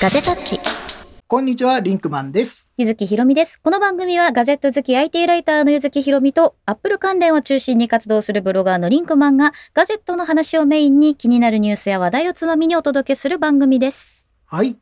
ガジェタッチ。こんにちは、リンクマンです。ゆずきひろみです。この番組はガジェット好き IT ライターのゆずきひろみとアップル関連を中心に活動するブロガーのリンクマンがガジェットの話をメインに気になるニュースや話題をつまみにお届けする番組です。はい。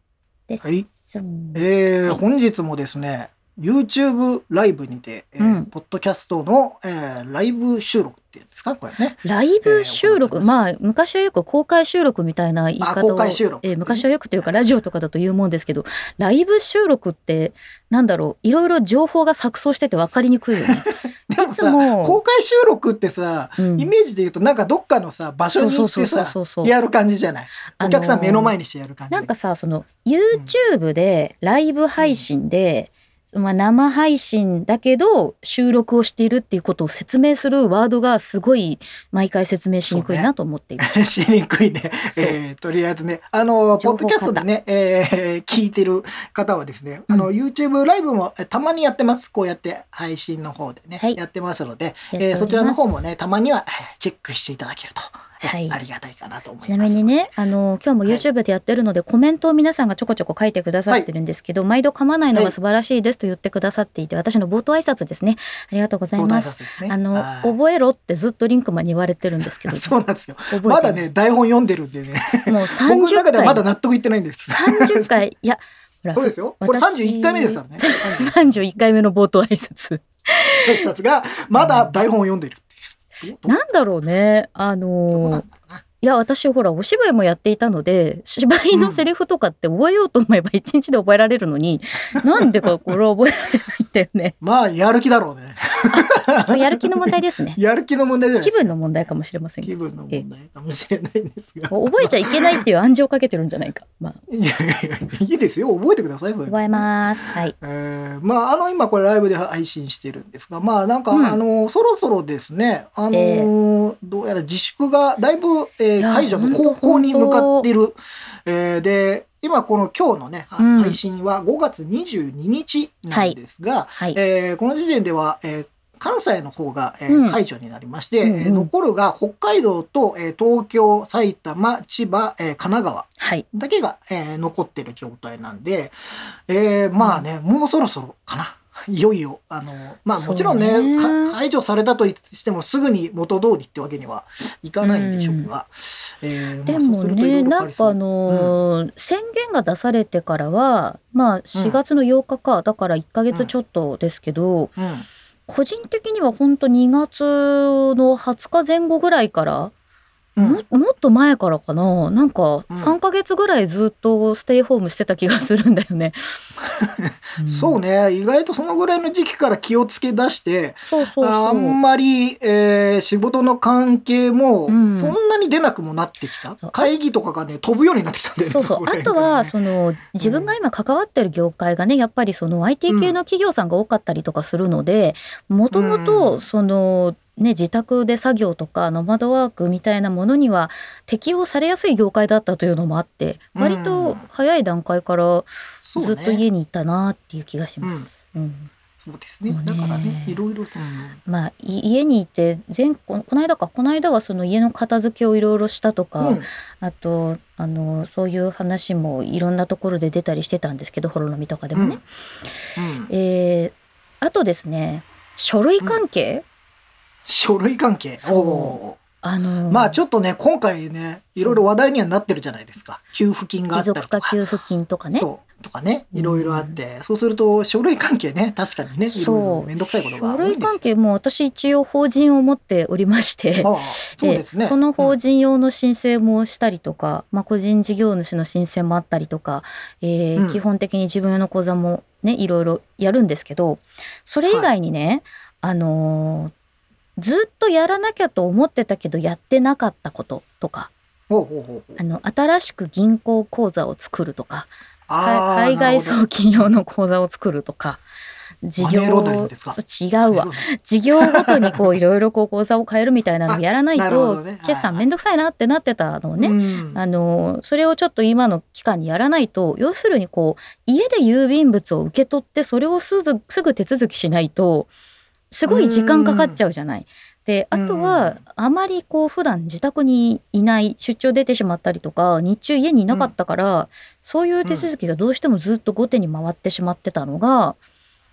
です。はいうんえーはい本日もですね、YouTube ライブにて、えーうん。ポッドキャストの、えーライブ収録っていうんですか、これね。ライブ収録、えーまあ昔はよく公開収録みたいな言い方をあ公開収録。えー昔はよくというかラジオとかだと言うもんですけどライブ収録ってなんだろういろいろ情報が錯綜してて分かりにくいよね。でもさ、いつも公開収録ってさ、うん。イメージで言うと、なんかどっかのさ、場所に行ってさそう、そう。やる感じじゃない？お客さん目の前にしてやる感じ。なんかさその YouTube でライブ配信で、まあ、生配信だけど収録をしているっていうことを説明するワードがすごい毎回説明しにくいなと思っています。しにくいね。えーとりあえずね、あの、ポッドキャストでね、えー聞いてる方はですね、あの、う YouTube ライブもえたまにやってます。こうやって配信の方でね、はい。やってますので、えーそちらの方もね、たまにはえーチェックしていただけると、えーはい ありがたいかなと思ちないいます。みにね、あの今日もはい YouTube でやってるので、コメントを皆さんがちょこちょこ書いてくださってるんですけど、毎度噛まないのが素晴らしいですと言ってくださっていて、私の冒頭挨拶ですね。ありがとうございます。すね。あのはい覚えろってずっとリンクマンに言われてるんですけど、そうなんですよ。まだね、台本読んでるんでね、もう僕の30中ではまだ回、納得いってないんです。30回、いや、そうですよ。これ私31回目ですからね。31 回目の冒頭挨拶。挨拶が、まだ台本を読んでるなんだろうね、あのーいや私ほらお芝居もやっていたので芝居のセリフとかって覚えようと思えば 一日で覚えられるのに、なんでかこれは覚えられないんだよね。まあ、やる気だろうね。やる気の問題ですね。やる気の問題じゃない気ですか。分の問題かもしれません。気分の問題かもしれないんですが。覚えちゃいけないっていう暗示をかけてるんじゃないか。まあ、いやいやいや、いいですよ。覚えてください、それ。覚えます。はい。えーまあ、あの、今これライブで配信してるんですが、まあ、なんか、うんあの、そろそろですね、あのーどうやら自粛がだいぶ、えーいや解除の方向に向かっている。えーで、今この今日のね、うん配信は5月22日なんですが、はい。えーこの時点では、えー関西の方が、えーうん解除になりまして、うん残るが北海道と、えー東京、埼玉、千葉、えー神奈川はい。だけが、えー残ってる状態なんで、えーまあね、もうそろそろかな。いよいよ、あの、まあもちろんね解除されたとしてもすぐに元通りってわけにはいかないんでしょうが。えーでもするといろいろ変ねなんかあわりそうのー宣言が出されてからはまあ4月の8日か、だから1ヶ月ちょっとですけど、うん。うん。個人的には本当2月の20日前後ぐらいから、うんももっと前からかな。なんかうん。3ヶ月ぐらいずっとステイホームしてた気がするんだよね。そうね。ね、意外とそのぐらいの時期から気をつけ出して。あんまり、えー仕事の関係もうん。そんなに出なくもなってきた、そう。会議とかがね飛ぶようになってきたんだよねそうそう。あとは その自分が今関わってる業界がねやっぱりその IT 系の企業さんが多かったりとかするのでもともうん。とそのね自宅で作業とかノマドワークみたいなものには適用されやすい業界だったというのもあってうん。割と早い段階からずっとね家にいたなっていう気がしうんます。うん。そうですね。ね。だからねいろいろ、うんまあい家にいて前ここの間かこの間はその家の片付けをいろいろしたとか、うん。あとあのそういう話もいろんなところで出たりしてたんですけどホロノミとかでもね。うん。えーあとですね書類関係、書類関係。そう。おあのーまあちょっとね今回ねいろいろ話題にはなってるじゃないですか。給付金があ持ったりとか。続化給付金とかね。そう。とかねいろいろあって、そうすると書類関係ね確かにねいろいろ面倒くさいことが書類関係も私一応法人を持っておりまして。ああそうですね。その法人用の申請もしたりとか、まあ、個人事業主の申請もあったりとか、えーうん。基本的に自分の口座もねいろいろやるんですけどそれ以外にね、あのーずっとやらなきゃと思ってたけどやってなかったこととか。あの新しく銀行口座を作るとか。海外送金用の口座を作るとか。事業違うわ。事業ごとにこういろいろこう口座を変えるみたいなのをやらないと決算めんどくさいなってなってたのをね、うん。あのそれをちょっと今の期間にやらないと要するにこう家で郵便物を受け取ってそれをすぐすぐ手続きしないとすごい時間かかっちゃうじゃない。であとはあまりこう普段自宅にいない出張出てしまったりとか日中家にいなかったから、そういう手続きがどうしてもずっと後手に回ってしまってたのが、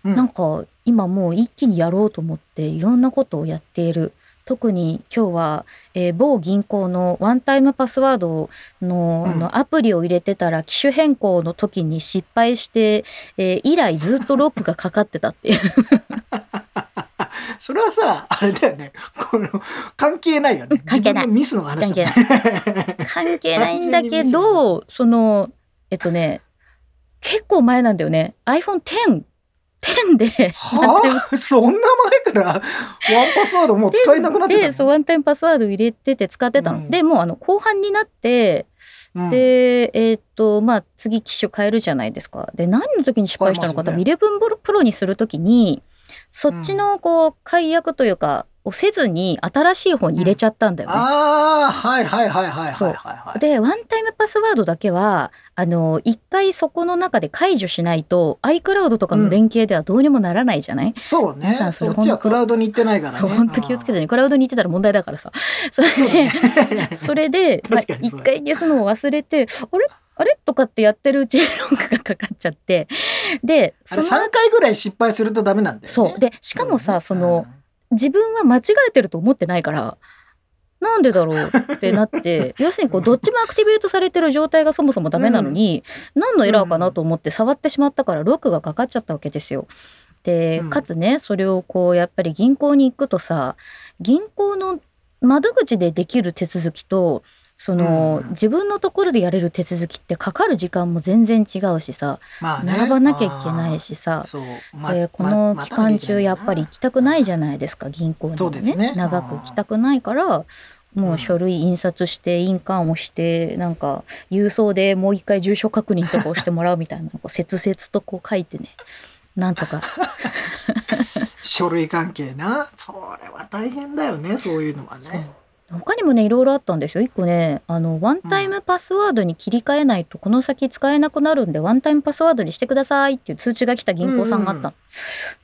うん。なんか今もう一気にやろうと思っていろんなことをやっている。特に今日は、えー某銀行のワンタイムパスワードの,、うん。あのアプリを入れてたら機種変更の時に失敗して、えー以来ずっとロックがかかってたっていう それはさ、あれだよね。この、関係ないよね。関係ない。自分のミスの話だ関係ね。ない。関係ないんだけど そのえっとね結構前なんだよね。iPhone10 10で。はあ？そんな前から？ワンパスワードもう使えなくなってたの？でそうワンタイムパスワード入れてて使ってたの、うん。でもうあの後半になってうん。でえーっとまあ次機種変えるじゃないですか。で何の時に失敗したのか、変えます多分11プロにする時にそっちのこう解約というかをせずに新しい方に入れちゃったんだよね。ああ、はいはいはいはい。でワンタイムパスワードだけはあの一回そこの中で解除しないと iCloud とかの連携ではどうにもならないじゃない、そうね。皆さ。んそれそっちはクラウドに行ってないからね。そう本当気をつけてね。クラウドに行ってたら問題だからさ。それで、ね。それでまあ一確かにそうだ回消すのを忘れてあれ？あれ？とかってやってるうちにロックがかかっちゃって。でその3回ぐらい失敗するとダメなんだよね。そう。でしかもさそのうん自分は間違えてると思ってないからなんでだろうってなって 要するにこうどっちもアクティベートされてる状態がそもそもダメなのに、何のエラーかなと思って触ってしまったからロックがかかっちゃったわけですよ。でうん。かつねそれをこうやっぱり銀行に行くとさ銀行の窓口でできる手続きとその、うん。自分のところでやれる手続きってかかる時間も全然違うしさまあね。並ばなきゃいけないしさ。までこの期間中やっぱり行きたくないじゃないですか銀行にそもうですね。長く行きたくないからもう書類印刷して印鑑をしてなんか郵送でもう一回住所確認とかをしてもらうみたいなこう切々とこう書いてね。なんとか。書類関係な。それは大変だよね、そういうのはね。他にもねいろいろあったんですよ。一個ねあのワンタイムパスワードに切り替えないとこの先使えなくなるんでワンタイムパスワードにしてくださいっていう通知が来た銀行さんがあったの。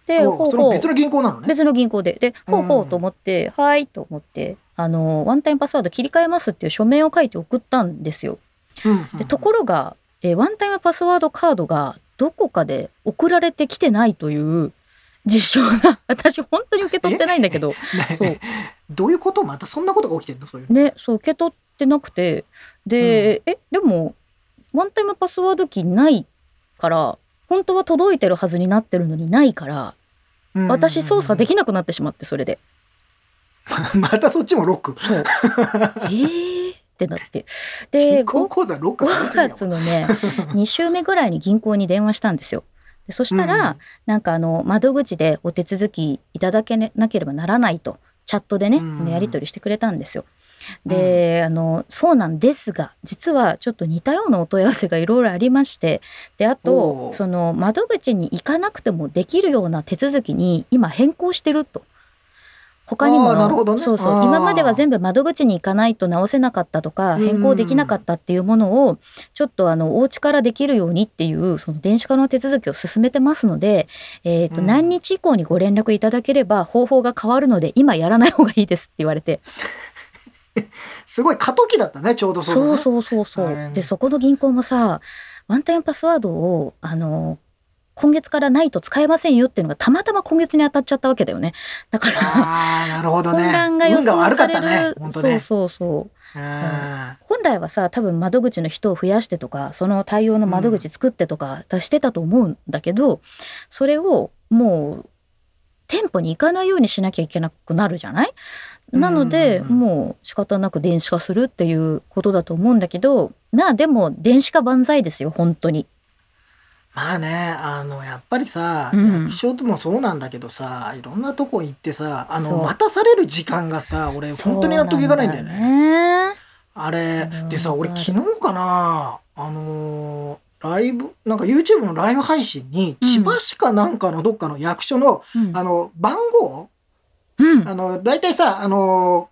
でおほうほう。それ別の銀行なのね。別の銀行で。でうんほうほうと思って、はいと思ってあのワンタイムパスワード切り替えますっていう書面を書いて送ったんですよ。うんうん。でところが、えーワンタイムパスワードカードがどこかで送られてきてないという実証が 私本当に受け取ってないんだけどね そう どういうこと？またそんなことが起きてんの？そういうの。ねそう受け取ってなくてで、えでもワンタイムパスワードキーないから本当は届いてるはずになってるのにないから私操作できなくなってしまってそれで。またそっちもロック。そう。えー？ってなって。で、銀行 5, 口座ロックされてるやん月のね、2週目ぐらいに銀行に電話したんですよ。でそしたら、うんなんかあの、窓口でお手続きいただけなければならないと、チャットでね、うんやり取りしてくれたんですよ。で、あの、そうなんですが、実はちょっと似たようなお問い合わせがいろいろありまして、で、あおと、うその窓口に行かなくてもできるような手続きに今変更してると。他にもね。そうそう。今までは全部窓口に行かないと直せなかったとかうん。変更できなかったっていうものをちょっとあのお家からできるようにっていうその電子化の手続きを進めてますので、えーとうん。何日以降にご連絡いただければ方法が変わるので今やらない方がいいですって言われて。すごい過渡期だったねちょうどそのね。そうそうそうそう。でそこの銀行もさワンタイムパスワードをあの今月からないと使えませんよっていうのがたまたま今月に当たっちゃったわけだよね。だからなるほど混ね乱が予想され悪かったねる、本当ね。そうそうそう。うん。本来はさ多分窓口の人を増やしてとかその対応の窓口作ってとかしてたと思うんだけど、それをもう店舗に行かないようにしなきゃいけなくなるじゃない？なので、うん。もう仕方なく電子化するっていうことだと思うんだけどまあでも電子化万歳ですよ本当に。まあねあのやっぱりさ、うん。役所でもそうなんだけどさいろんなとこ行ってさあそう。の待たされる時間がさ俺本当に納得いかないんだよね。ね。あれうん。でさ俺昨日かなあのーライブなんか YouTube のライブ配信にうん。千葉市かなんかのどっかの役所の、うん。あの番号うん。あの大体さあの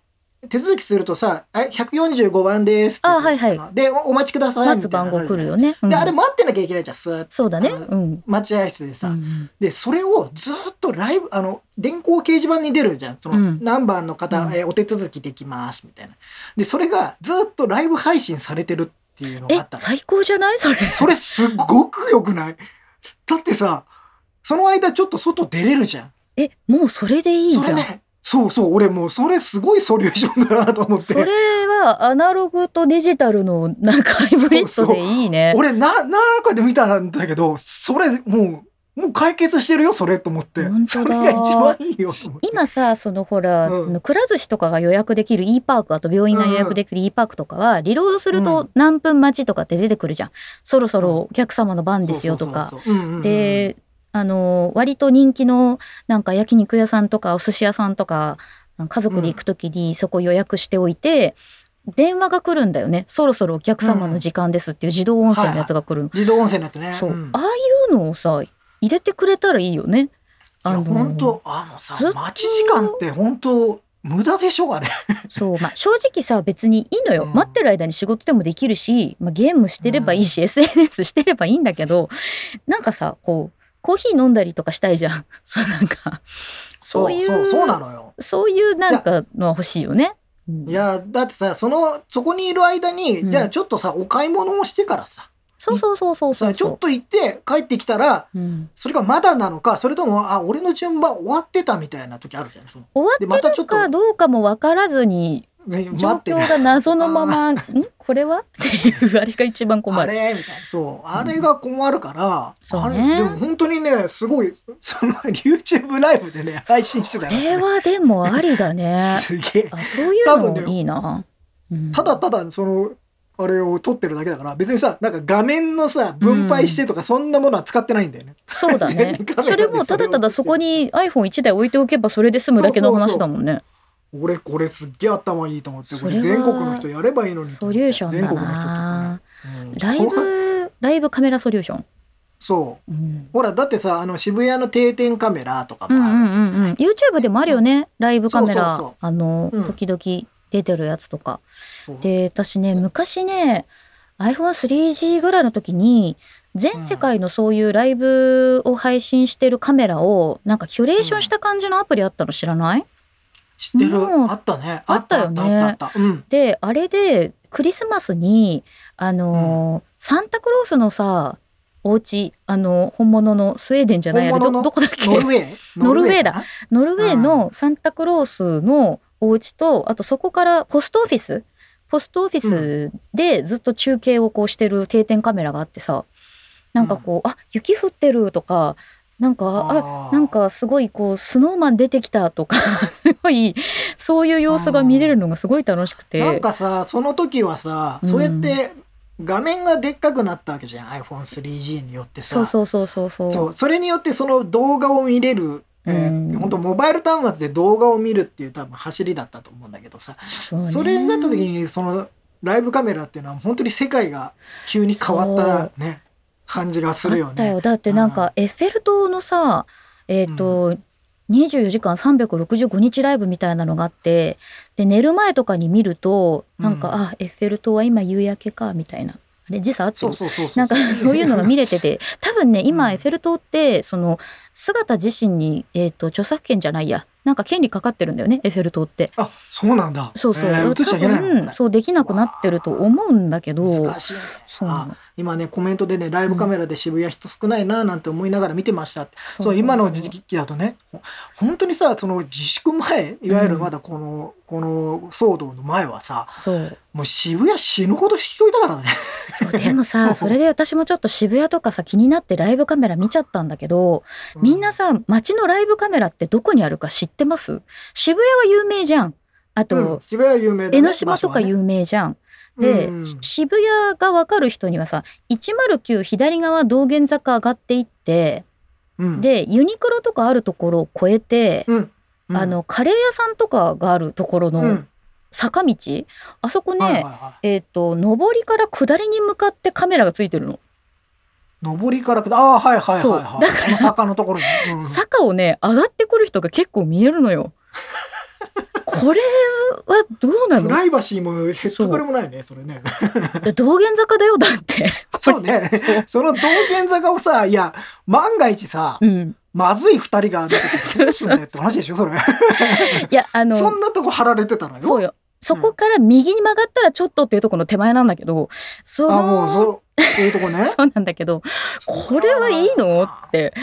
手続きするとさ「え145番です」って言ってあはいはい。でおお待ちください」待つみたいな番号来るよね。うん。であれ待ってなきゃいけないじゃんスーそうだね。うん。待合室でさ、うんでそれをずっとライブあの電光掲示板に出るじゃん。その、うん。何番の方、うん。えーお手続きできますみたいな。でそれがずっとライブ配信されてるっていうのがあえったの。最高じゃない？それ。それすっごくよくない？だってさその間ちょっと外出れるじゃん。えもうそれでいいじゃん。それねそうそう俺もうそれすごいソリューションだなと思って。それはアナログとデジタルのなんかハイブリッドでいいね。俺ななんかで見たんだけどそれもうもう解決してるよそれと思って。本当だ。それが一番いいよと思って。今さそのほら、うん。くら寿司とかが予約できる e パークあと病院が予約できる e パークとかはリロードすると何分待ちとかって出てくるじゃん、そろそろお客様の番ですよとか。そうそうそうそううんうんうん。であの割と人気のなんか焼肉屋さんとかお寿司屋さんとか家族で行く時にそこ予約しておいて、電話が来るんだよね。そろそろお客様の時間ですっていう自動音声のやつが来るの、自動音声になってね。そう、ん。ああいうのをさ入れてくれたらいいよね。いや本当あのさ待ち時間って本当無駄でしょあれ。そう。まあ正直さ別にいいのよ、うん。待ってる間に仕事でもできるし、まあ、ゲームしてればいいし、SNS してればいいんだけどなんかさこうコーヒー飲んだりとかしたいじゃん。そうなんか。そういうそうそうなのよ。そういうなんかのは欲しいよね。うん。いやだってさそのそこにいる間に、うん。じゃあちょっとさお買い物をしてからさ。そうそうそうそうそうさちょっと行って帰ってきたらうん、それがまだなのかそれともあ俺の順番終わってたみたいな時あるじゃんその。終わってるでまたちょっとかどうかも分からずにね状況が謎のまま「ん？これは? 」っていうあれが一番困ある。れみたいなそうあれが困るから、そうね。あれでも本当にねすごいその YouTube ライブでね配信してたこよれはでもありだね。すげえ。あそういうのいいな。うん。ただただそのあれを撮ってるだけだから別にさなんか画面のさ分配してとかそんなものは使ってないんだよね、そうだね。それもただただそこに iPhone1 台置いておけばそれで済むだけの話だもんね。俺これすっげえ頭いいと思ってこれ全国の人やればいいのにとソリューションだ全国の人とかな。ね、うん。ライブライブカメラソリューション？そう。うん。ほらだってさあの渋谷の定点カメラとかもある。うんうんうんうん。YouTube でもあるよね。ライブカメラ。あのうん。時々出てるやつとか。で私ね昔ね iPhone3G ぐらいの時に全世界のそういうライブを配信してるカメラをなんかキュレーションした感じのアプリあったの知らない？知ってる。あったね。あったよね。であれでクリスマスにあのーサンタクロースのさお家あの本物のスウェーデンじゃないあれどこだっけ？ノルウェー？ノルウェーだ。ノルウェーのサンタクロースのお家とあとそこからポストオフィス？ポストオフィスでずっと中継をこうしてる定点カメラがあってさなんかこう、あ雪降ってるとかなんかあなんかすごいこうスノーマン出てきたとか すごいそういう様子が見れるのがすごい楽しくて。なんかさその時はさ、うん。そうやって画面がでっかくなったわけじゃん。iPhone3G によってさ。そうそうそうそうそう。そうそれによってその動画を見れる、えーうん。本当モバイル端末で動画を見るっていう多分走りだったと思うんだけどさ。それになった時にそのライブカメラっていうのは本当に世界が急に変わったね感じがするよね。あったよ。だってなんかエッフェル塔のさえっ、と、24時間365日ライブみたいなのがあってで寝る前とかに見るとなんか、うんあエッフェル塔は今夕焼けかみたいな。あれ時差あってなんか そういうのが見れてて。多分ね今うん。エッフェル塔ってその姿自身に、えー、と著作権じゃないや。なんか権利かかってるんだよねエッフェル塔って。あそうなんだ。そうそう、えー多分そうできなくなってると思うんだけど。難しいね。そうなの。あ今ねコメントでねライブカメラで渋谷人少ないななんて思いながら見てましたって、そう今の時期だとねほ本当にさその自粛前いわゆるまだこの、この騒動の前はさそう。もう渋谷死ぬほど人いたからね。そうでもさ それで私もちょっと渋谷とかさ気になってライブカメラ見ちゃったんだけどみんなさ街のライブカメラってどこにあるか知ってます？渋谷は有名じゃん。あと、うん渋谷は有名だね。江ノ島とか有名じゃん。で、うん。渋谷が分かる人にはさ109左側道玄坂上がっていってうん。でユニクロとかあるところを越えて、うん。うん。あのカレー屋さんとかがあるところのうん。坂道、あそこね、はいはいはえっ、と上りから下りに向かってカメラがついてるの。い、上りから下ああはいはいはいはい。だから坂のところ坂をね上がってくる人が結構見えるのよ。これはどうなの？プライバシーもへったくれもないねそれね。道玄坂だよだって。そうね。その道玄坂をさいや万が一さ、うん。まずい二人が出てきてどうすんだよって話でしょそれ。いやあのそんなとこ貼られてたらよ。そうよそこから右に曲がったらちょっとっていうところの手前なんだけどそのあもうそうそういうとこね。そうなんだけどこれはいいの？って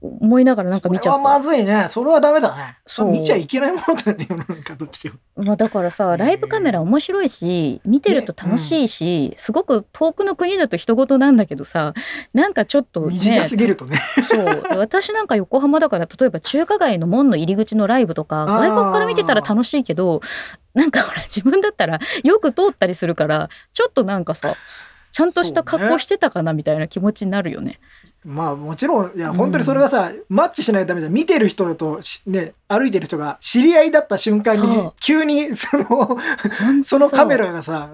思いながらなんか見ちゃっそれはまずいね。それはダメだね。そう。見ちゃいけないものだね。世の中どっちでも。た、まあ、だからさライブカメラ面白いし見てると楽しいし、すごく遠くの国だと人事なんだけどさなんかちょっと短ねすぎるとね。そう。私なんか横浜だから例えば中華街の門の入り口のライブとか外国から見てたら楽しいけどなんかほら自分だったらよく通ったりするからちょっとなんかさちゃんとした格好してたかなみたいな気持ちになるよね。まあもちろんいやうん本当にそれがさ、マッチしないとダメじゃん見てる人としね歩いてる人が知り合いだった瞬間に急にそのそのカメラがさ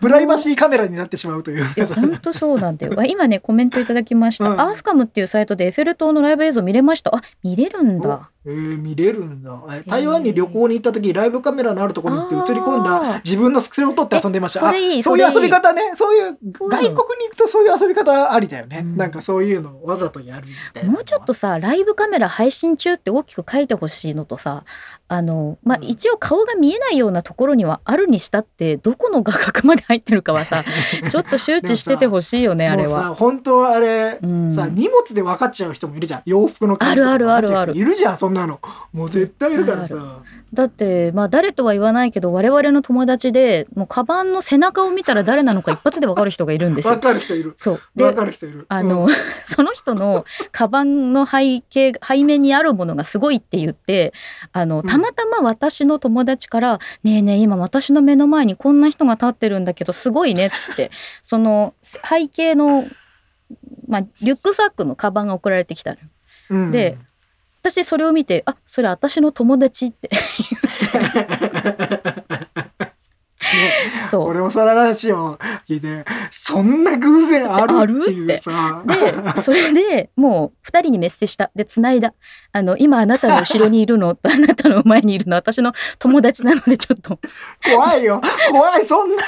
プライバシーカメラになってしまうという。本当そうなんだよ。あ今ねコメントいただきました。うん。アースカムっていうサイトでエッフェル塔のライブ映像見れました。あ見れるんだ。えー、見れるんだ。え台湾に旅行に行った時ライブカメラのあるところに行って映り込んだ自分の癖を撮って遊んでました。えそれいいあそういう遊び方ね。そういう外国に行くとそういう遊び方ありだよね、うん。なんかそういうのをわざとやるもうちょっとさライブカメラ配信中って大きく書いてほしいのとさあのまあうん。一応顔が見えないようなところにはあるにしたってどこの画角まで入ってるかはさ ちょっと周知しててほしいよねあれは。さ本当はあれ、うん。さ荷物で分かっちゃう人もいるじゃん。洋服のあるあるあるあるいるじゃんそんなの。もう絶対いるからさだってまあ誰とは言わないけど我々の友達でもうカバンの背中を見たら誰なのか一発でわかる人がいるんですよ。分。かる人いる。そう。分でかる人いる。あの、うん。その人のカバンの背景背面にあるものがすごいって言ってあのうん。たまたま私の友達から「ねえねえ今私の目の前にこんな人が立ってるんだけどすごいね」って その背景の、まあ、リュックサックのカバンが送られてきたの。うん。で私それを見て「あそれ私の友達」って。そう。俺もその話を聞いてそんな偶然ある？っていうさ。でそれでもう2人にメッセした。で繋いだ。あの今あなたの後ろにいるの？と あなたの前にいるの？私の友達なのでちょっと。怖いよ。怖い。そんな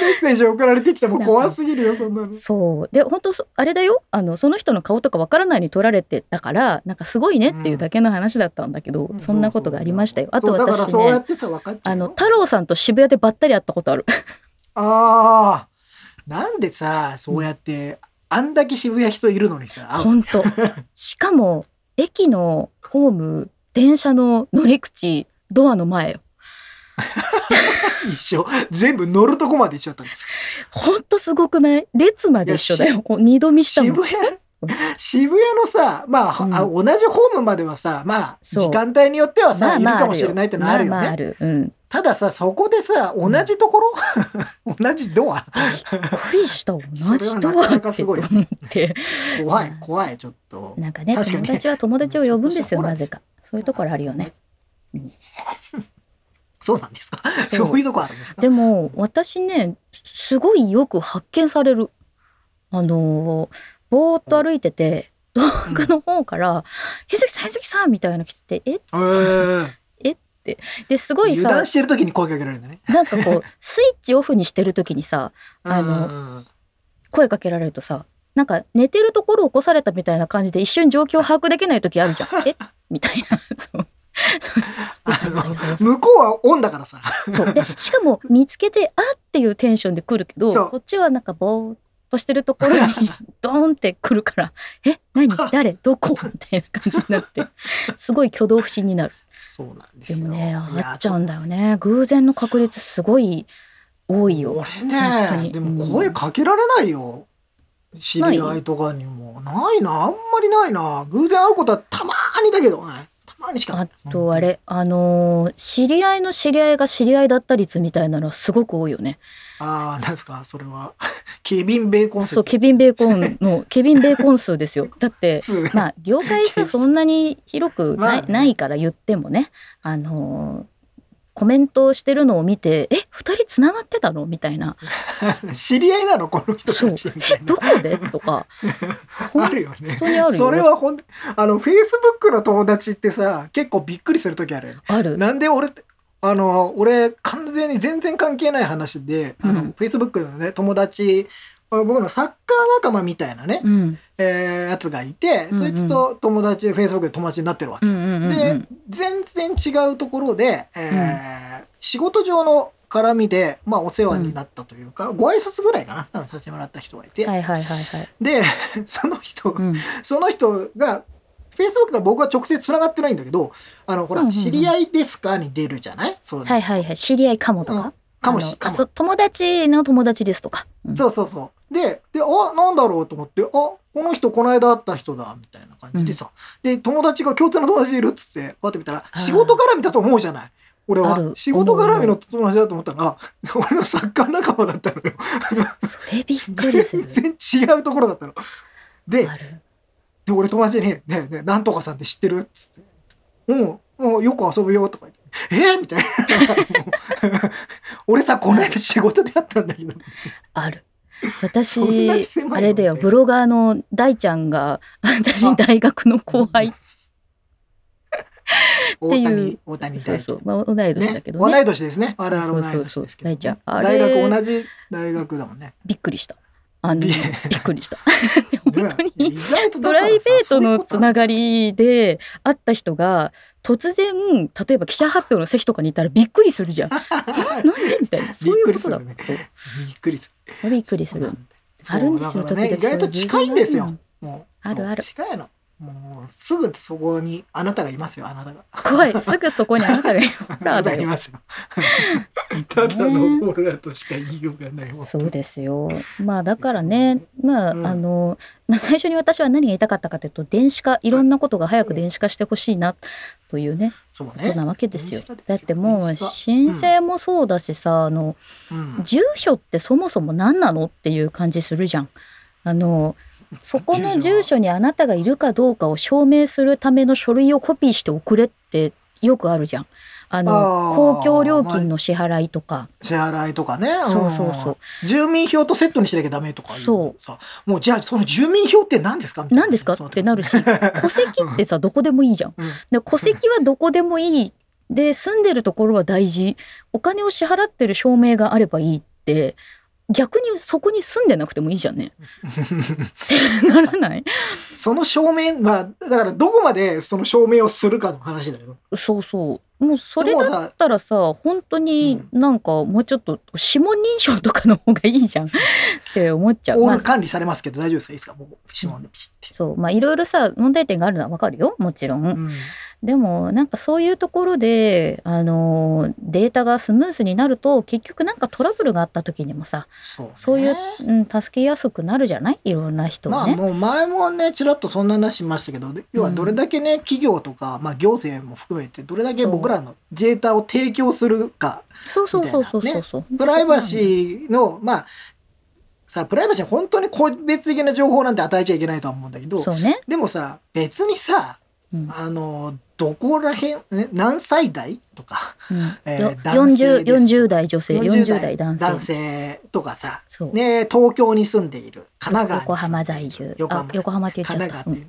メッセージ送られてきても怖すぎるよそんなの。そう。で本当そあれだよ。あのその人の顔とかわからないに撮られてたからなんかすごいねっていうだけの話だったんだけど、そんなことがありましたよ。あとそうだから私ねあの太郎さんと渋谷でばったり会ったことある。あー。なんでさそうやって、あんだけ渋谷人いるのにさ本当。しかも駅のホーム電車の乗り口ドアの前よ。一緒。全部乗るとこまで一緒だったの。ほんとすごくない？列まで一緒だよ。二度見したもん。渋谷渋谷のさまあ、うん。あ同じホームまではさまあ時間帯によってはさ、いるかもしよれないってのはあるよね、まあまあある。うん。たださそこでさ同じところ、同じドア？びっくりした。同そじドアって。怖い怖いちょっと。なんかね、確かに。友達は友達を呼ぶんですよ、なぜか。そういうところあるよね。そうなんですか？そう。いうとこあるんですか？でも、私ね、すごいよく発見される。あのー、ぼーっと歩いてて、遠くの方から、ひずきさん、ひずきさんみたいなの来てて、え？えーですごいさ油断、してる時に声かけられるんだね。なんかこう、スイッチオフにしてる時にさ、あのうん声かけられるとさなんか寝てるところを起こされたみたいな感じで一瞬状況を把握できない時あるじゃん。え？みたいな。そう。向こうはオンだからさ。そう。でしかも見つけてあっ！ていうテンションで来るけどこっちはなんかぼーっとしてるところに ドーンって来るから「え？何？誰？どこ?」みたいな感じになって。すごい挙動不審になる。そうなんですよ。でもねあっちゃうんだよね。偶然の確率すごい多いよ。俺ねに。でも声かけられないよ。知り合いとかにも。ないなあんまりないな。偶然会うことはたまーにだけどね。たまにしかあとあれあのー知り合いの知り合いが知り合いだった率みたいなのはすごく多いよね。ああなんですか？それは。ケビン・ベーコン説。そうケビン・ベーコンの ケビン・ベーコン数ですよ。だって数。まあ業界さ そんなに広くない,、まあ。ねないから言ってもねあのーコメントしてるのを見て「え二人つながってたの?」みたいな。知り合いなの？この人たちみたい「どこで?」とか。あるよね。よ。それはほんあのフェイスブックの友達ってさ結構びっくりする時あるよある。なんで俺あの俺完全に全然関係ない話で、あのうん。Facebook のね友達僕のサッカー仲間みたいなね、うん。えーやつがいて、うんうん。そいつと友達で Facebook で友達になってるわけ。うんうんうんうでん全然違うところで、えー仕事上の絡みで、まあ、お世話になったというか、ご挨拶ぐらいかな多分させてもらった人がいて、はいはいはいはい。で その人、うん。その人が Facebook で僕は直接つながってないんだけどあのほら、うんうんうん。知り合いですか?」に出るじゃない？そう,、はいはいはい。知り合いかもとうん。か。かもしかも。そ友達の友達ですとか。うん。そうそうそう。でであなんだろうと思ってあこの人この間会った人だみたいな感じでさ、で友達が共通の友達いるっつってパッて見たら仕事絡みだと思うじゃない？俺は。仕事絡みの友達だと思ったら俺のサッカー仲間だったのよ。それびっくりする。全然違うところだったの。である。で俺友達に「ねえねえなんとかさんって知ってる?」っつって「うんもうよく遊ぶよ」とか言って「えー？みたいな。俺さこの間仕事で会ったんだけど。ある。私そんなに狭いの？あれだよ。ブロガーの大ちゃんが私あ。大学の後輩。大ていう。谷大谷そうそう、まあ、同い年だけど同ね。い年ですね。我々同い年ですけど、大ちゃん。大学同じ大学だもんね。びっくりしたあのびびっくりした。ね本当に。プライベートのつながりで会った人が突然例えば記者発表の席とかにいたらびっくりするじゃん。何？みたいな。そういうことだ。びっくりする。びっくりする。あるんですよね、意外と近いんですよ。あるある。近いの。もうすぐそこにあなたがいますよ。あなたが。怖いすぐそこにあなたがい ますよ。ただのーとしか言いようがないもん。そうですよ。まあだからね、まあ、うんあのまあ最初に私は何が言いたかったかというと電子化いろんなことが早く電子化してほしいなというねそうね。ことなわけですよ。だってもう申請もそうだしさあのうん住所ってそもそも何なのっていう感じするじゃん。あのそこの住所にあなたがいるかどうかを証明するための書類をコピーして送れってよくあるじゃん。あの公共料金の支払いとか、支払いとかね。そうそうそう。ん。住民票とセットにしなきゃダメとかそう。さもうじゃあその住民票って何ですか？何ですか？ってなるし戸籍ってさどこでもいいじゃん。うん。で戸籍はどこでもいい。で住んでるところは大事。お金を支払ってる証明があればいいって逆にそこに住んでなくてもいいじゃんね。ならない？その証明まあだからどこまでその証明をするかの話だよ。そうそうもうそれだったらさ本当になんかもうちょっと指紋認証とかの方がいいじゃんって思っちゃう。まあオール管理されますけど大丈夫ですか？いいですかもう指紋でピシッて。そうまあいろいろさ問題点があるのはわかるよもちろん。うんでもなんかそういうところであのデータがスムーズになると結局なんかトラブルがあった時にもさそうねそういう、うん、助けやすくなるじゃない？いろんな人をね。まあもう前もねちらっとそんな話しましたけど要はどれだけね企業とか、まあ、行政も含めてどれだけ僕らのデータを提供するかそうそうそうそうそうそう。プライバシーのまあさプライバシーは本当に個別的な情報なんて与えちゃいけないとは思うんだけどそうね。でもさ別にさうんあのどこらへんえ何歳代？とか。うん。えーよ男性40です。40代女性40代男性。男性とかさ、ね、東京に住んでいる。神奈川横浜在住。横浜。あ横浜って言っちゃ神った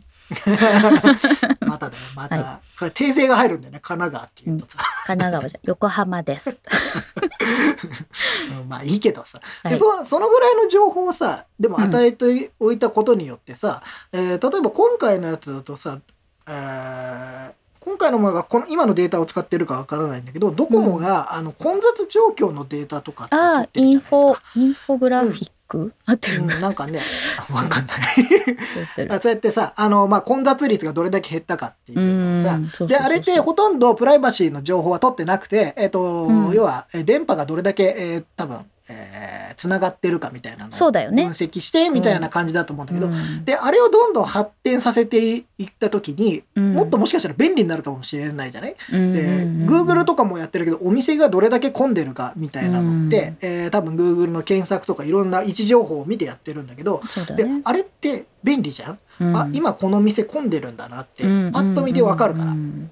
まただよまた、はこれ訂正が入るんだよね。神奈川っていうとさ、神奈川じゃ横浜です。う んまあいいけどさ、ではい。そそのぐらいの情報をさでも与えておいたことによってさ、えー例えば今回のやつだとさ、えー今回のものがこの今のデータを使ってるかわからないんだけどドコモが、あの混雑状況のデータとかって取ああってるインフォインフォグラフィック、合ってるうん、合なんかね わかんない。そうやってさあの、まあ、混雑率がどれだけ減ったかっていうさ。であれってほとんどプライバシーの情報は取ってなくて、えっとうん。要はえ電波がどれだけ、えー多分、えー、つながってるかみたいなのをそうだよね。分析してみたいな感じだと思うんだけど、うん。であれをどんどん発展させていった時に、うん。もっともしかしたら便利になるかもしれないじゃない、うんで、Google とかもやってるけどお店がどれだけ混んでるかみたいなのって、うん。えー多分 Google の検索とかいろんな位置情報を見てやってるんだけど、ね。あれって便利じゃん、うん。あ今この店混んでるんだなってうんパッと見てわかるから、うん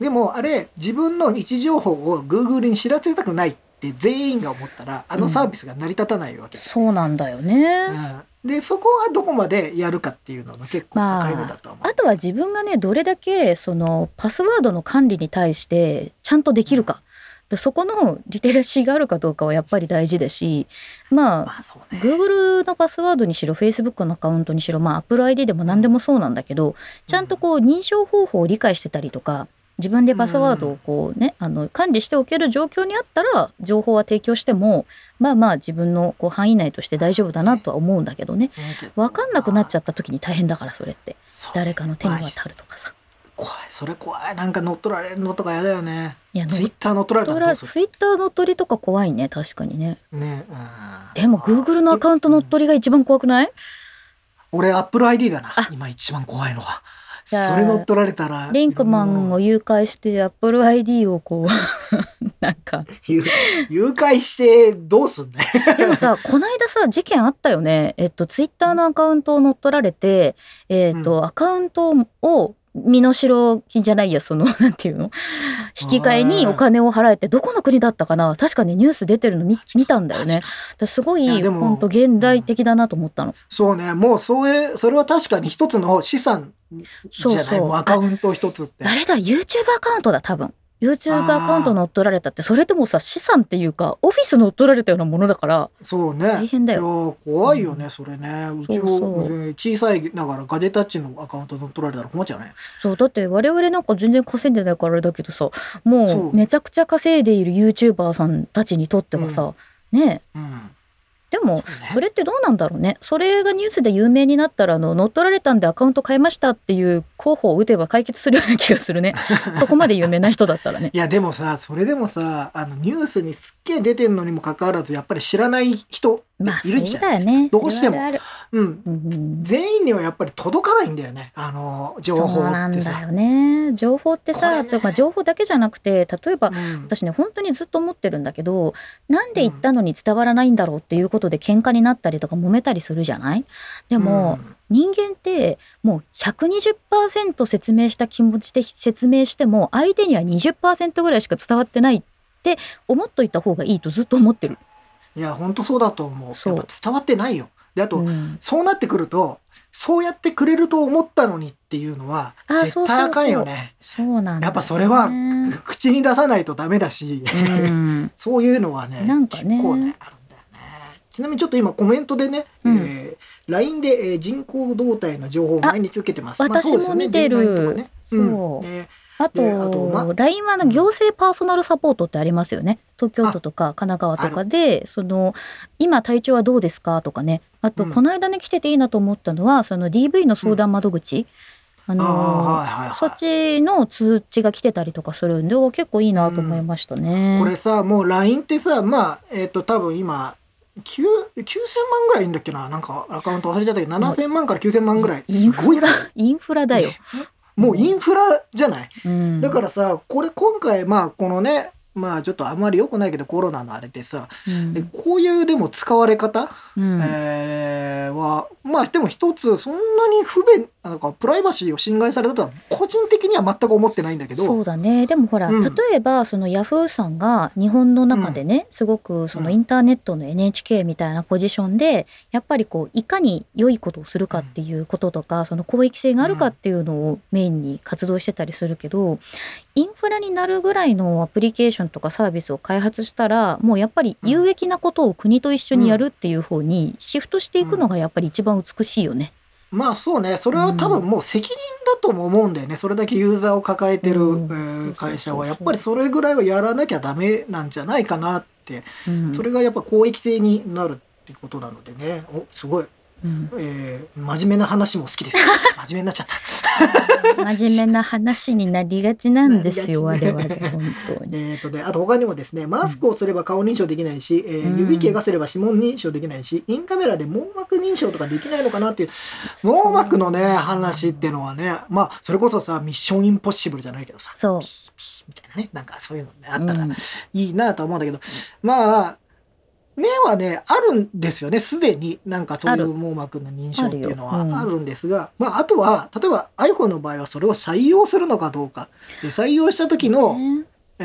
でもあれ自分の位置情報を Google に知らせたくないって全員が思ったらあのサービスが成り立たないわけ。ですそうなんだよね。うん。でそこはどこまでやるかっていうのが結構境目だとは思う、あとは自分がねどれだけそのパスワードの管理に対してちゃんとできるか。っでそこのリテラシーがあるかどうかはやっぱり大事だしまあまあね。Google のパスワードにしろ Facebook のアカウントにしろ、まあ、Apple ID でも何でもそうなんだけどちゃんとこう認証方法を理解してたりとか自分でパスワードをこうね、あの管理しておける状況にあったら情報は提供してもまあまあ自分のこう範囲内として大丈夫だなとは思うんだけどね。分かんなくなっちゃった時に大変だからそれって。誰かの手に渡るとかさ。怖い。それ怖い。なんか乗っ取られるのとか嫌だよね。いやツイッター乗っ取られたらツイッター乗っ取りとか怖いね確かにね。るねうんでも Google のアカウント乗っ取りが一番怖くない？俺アップル ID だな。あ。今一番怖いのはそれ乗っ取られたらリンクマンを誘拐して Apple ID をこう なんか。誘誘拐してどうすんねでもさ この間さ事件あったよね。えっとツイッターのアカウントを乗っ取られてえっと、アカウントを身代金じゃないやその なんていうの？引き換えにお金を払えてどこの国だったかな？確かねニュース出てるの見見たんだよね。すごい本当現代的だなと思ったの。そうね。もうそれそれは確かに一つの資産じゃない？そうそう。アカウント一つって。あれだ YouTube アカウントだ多分 YouTube アカウント乗っ取られたってそれでもさ資産っていうかオフィス乗っ取られたようなものだからそうね。大変だよ。いや怖いよね、それね。うちも小さいながらガジェタッチのアカウント乗っ取られたら困っちゃうね。そうだって我々なんか全然稼いでないからあれだけどさもうめちゃくちゃ稼いでいる YouTuber さんたちにとってはさ、ねえ。うんでもそれってどうなんだろうね。それがニュースで有名になったらあの乗っ取られたんでアカウント変えましたっていう候補を打てば解決するような気がするね。そこまで有名な人だったらね。いやでもさそれでもさあのニュースにすっげえ出てんのにもかかわらずやっぱり知らない人まあいるじゃないですか、ね。どうしても。うん。うん全員にはやっぱり届かないんだよね。あの情報なんだよね。情報ってさ、ね。とか情報だけじゃなくて例えばうん。私ね本当にずっと思ってるんだけどなんで言ったのに伝わらないんだろうっていうことで喧嘩になったりとか揉めたりするじゃない？でも、人間ってもう120%説明した気持ちで説明しても相手には20%ぐらいしか伝わってないって思っといた方がいいとずっと思ってる。いや本当そうだと思う。そう。やっぱ伝わってないよ。であと、うん。そうなってくるとそうやってくれると思ったのにっていうのはあ絶対あかんよね。そうなんやっぱそれはく口に出さないとダメだし、うん。そういうのはねなんかね。結構ねあるんだよね。ちなみにちょっと今コメントでね、うん。えー LINE で、えー人口動態の情報を毎日受けてます。あまあ私も見てる。LINE とかね。うん。そう。ね。あととま LINE は行政パーソナルサポートってありますよね東京都とか神奈川とかでその今体調はどうですかとかね。あとうん。この間ね来てていいなと思ったのはその DV の相談窓口、あのあーはいはいはい。そっちの通知が来てたりとかするんでお結構いいなと思いましたね。これさもう LINE ってさまあえっ、と多分今9 9000万ぐらいいいんだっけな？なんかアカウント忘れちゃったけど7000万から9000万ぐらい。すごいフラインフラだよ。もうインフラじゃない？うん、だからさこれ今回まあこのねまあちょっとあんまり良くないけどコロナのあれでさ、うん。えこういうでも使われ方、うん。えーはまあでも一つそんなに不便なんかプライバシーを侵害されたとは個人的には全く思ってないんだけどそうだね。でもほら、うん。例えばそのヤフーさんが日本の中でね、すごくそのうん。インターネットの NHK みたいなポジションでやっぱりこういかに良いことをするかっていうこととか、その公益性があるかっていうのをメインに活動してたりするけどインフラになるぐらいのアプリケーションとかサービスを開発したらもうやっぱり有益なことを国と一緒にやるっていう方にシフトしていくのがやっぱり一番美しいよね。まあそうね。それは多分もう責任だとも思うんだよね。それだけユーザーを抱えてる、会社はやっぱりそれぐらいはやらなきゃダメなんじゃないかなって、うん。それがやっぱ公益性になるってことなのでね。おすごい、うん。えー真面目な話も好きです。真面目になっちゃった。真面目な話になりがちなんですよな 我々本当に。えーとね、あと他にもですねマスクをすれば顔認証できないし、えーうん。指怪我すれば指紋認証できないしインカメラで網膜認証とかできないのかなっていう網膜のね話っていうのはねまあそれこそさミッションインポッシブルじゃないけどさそう。ピーピーみたいなねなんかそういうのねあったらうん。いいなと思うんだけど、まあ目はねあるんですよね。すでになんかそういう網膜の認証っていうのはあるん。ですが、まあ、あとは例えば iPhone の場合はそれを採用するのかどうか。で採用した時の、ね。え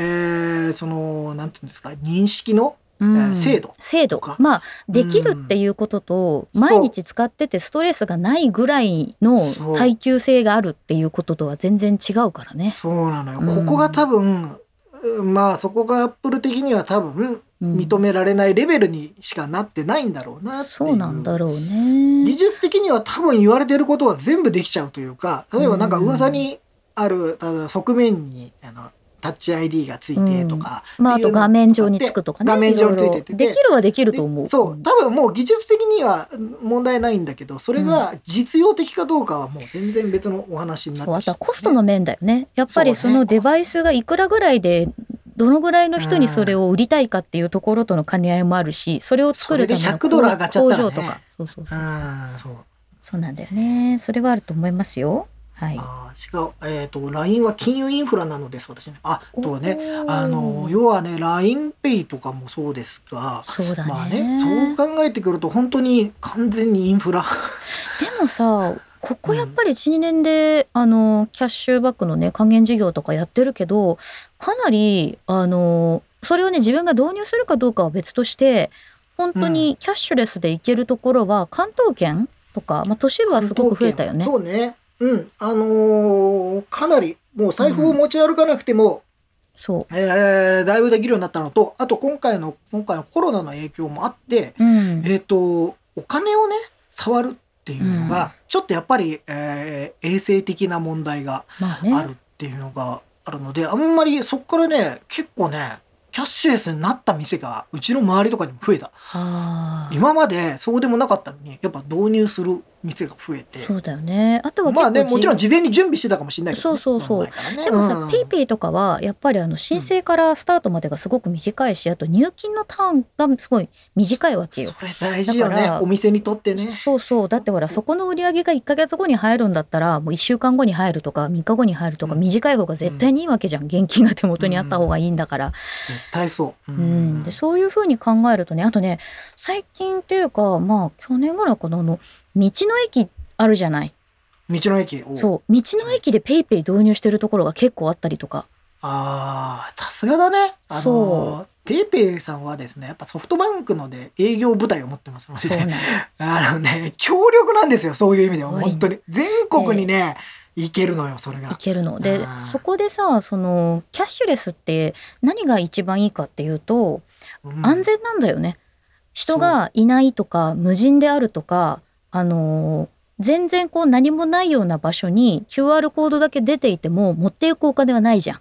ーそのなんていうんですか認識のうん。えー精度精度。まあできるっていうことと、うん。毎日使っててストレスがないぐらいの耐久性があるっていうこととは全然違うからね。そうなのよ、うん。ここが多分うんまあそこがアップル的には多分うん認められないレベルにしかなってないんだろうなっていう。そうなんだろうね。技術的には多分言われてることは全部できちゃうというか例えばなんか噂にある、ただ側面にあのタッチ ID がついてとか、まああと画面上につくとかね。画面上についてて。できるはできると思う。でそう多分もう技術的には問題ないんだけどそれが実用的かどうかはもう全然別のお話になってそうあきちゃうとはコストの面だよね。やっぱりそのデバイスがいくらぐらいでどのぐらいの人にそれを売りたいかっていうところとの兼ね合いもあるしそれを作るためのそれで100ドル上がっちゃったらね。工場とか。そうそうそう。そう。そうなんだよね。それはあると思いますよ。はい。あー違うえっ、と LINE は金融インフラなのです私ね。あとねおーあの要はね LINEPay とかもそうですがそうだね,、まあねそう考えてくると本当に完全にインフラ。でもさここやっぱり12年で、あのキャッシュバックのね還元事業とかやってるけどかなりあのそれをね自分が導入するかどうかは別として本当にキャッシュレスで行けるところは関東圏とか、まあ、都市部はすごく増えたよね。そうね。うん。あのーかなりもう財布を持ち歩かなくても、そえーだいぶできるようになったのとあと今回の今回のコロナの影響もあって、う、うん、えっ、とお金をね触るっていうのうん。が、ちょっとやっぱり、えー衛生的な問題がまあるっていうのがあるので、あんまりそこからね結構ねキャッシュレスになった店がうちの周りとかにも増えた。今までそうでもなかったのにやっぱ導入する店が増えて。そうだよね。あとはまあねもちろんじ事前に準備してたかもしれないけど、ね、そうそうそう。ね。でもさ、うんペイペイとかはやっぱりあの申請からスタートまでがすごく短いしあと入金のターンがすごい短いわけよ。それ大事よね。お店にとってね。そうそう。だってほらそこの売り上げが1ヶ月後に入るんだったらもう1週間後に入るとか3日後に入るとかうん。短い方が絶対にいいわけじゃん、現金が手元にあった方がいいんだから、絶対そう、ううん。でそういうふうに考えるとねあとね最近っていうかまあ去年ぐらいかなあの道の駅あるじゃない？道の駅？をそう。道の駅でペイペイ導入してるところが結構あったりとか。あーさすがだね。あそのペイペイさんはですねやっぱソフトバンクので営業部隊を持ってますので。あのね強力なんですよそういう意味では。本当に。全国にね行けるのよそれが。いけるの。でそこでさそのキャッシュレスって何が一番いいかっていうとうん。安全なんだよね。人がいないとか無人であるとかあのー全然こう何もないような場所に QR コードだけ出ていても持っていくお金はないじゃん。